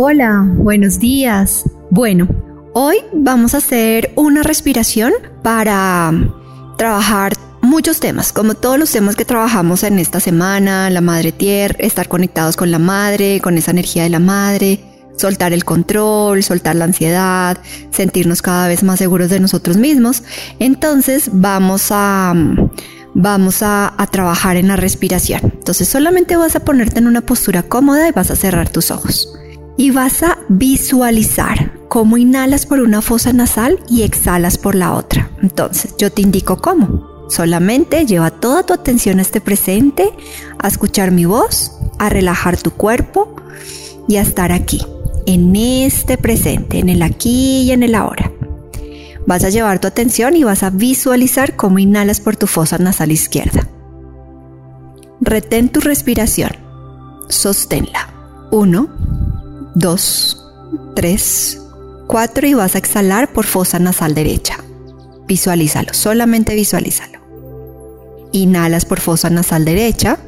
Hola, buenos días. Bueno, hoy vamos a hacer una respiración para trabajar muchos temas, como todos los temas que trabajamos en esta semana, la madre tierra, estar conectados con la madre, con esa energía de la madre, soltar el control, soltar la ansiedad, sentirnos cada vez más seguros de nosotros mismos. Entonces vamos a vamos a, a, trabajar en la respiración. Entonces solamente vas a ponerte en una postura cómoda y vas a cerrar tus ojos y vas a visualizar cómo inhalas por una fosa nasal y exhalas por la otra. Entonces, yo te indico cómo. Solamente lleva toda tu atención a este presente, a escuchar mi voz, a relajar tu cuerpo y a estar aquí, en este presente, en el aquí y en el ahora. Vas a llevar tu atención y vas a visualizar cómo inhalas por tu fosa nasal izquierda. Retén tu respiración. Sosténla. Uno. 2, 3, 4 y vas a exhalar por fosa nasal derecha. Visualízalo, solamente visualízalo. Inhalas por fosa nasal derecha.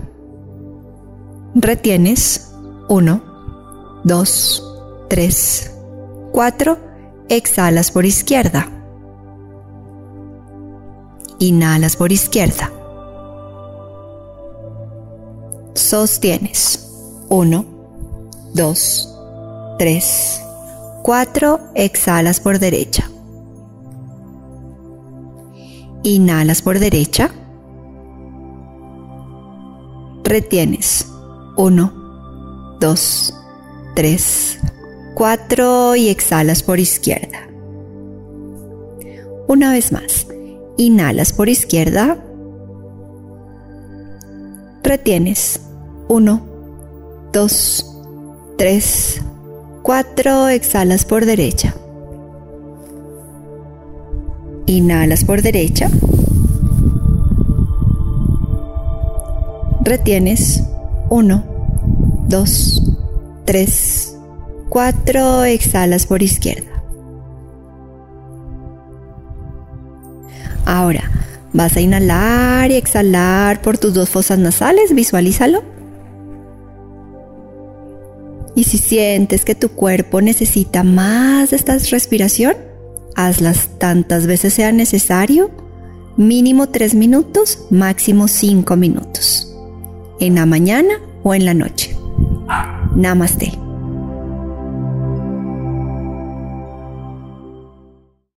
Retienes 1, 2, 3, 4. Exhalas por izquierda. Inhalas por izquierda. Sostienes 1, 2, 3, 4, exhalas por derecha. Inhalas por derecha. Retienes. 1, 2, 3, 4 y exhalas por izquierda. Una vez más. Inhalas por izquierda. Retienes. 1, 2, 3, 4. Exhalas por derecha. Inhalas por derecha. Retienes. 1, 2, 3, 4. Exhalas por izquierda. Ahora vas a inhalar y exhalar por tus dos fosas nasales. Visualízalo. Y si sientes que tu cuerpo necesita más de esta respiración, hazlas tantas veces sea necesario, mínimo 3 minutos, máximo 5 minutos, en la mañana o en la noche. Namaste.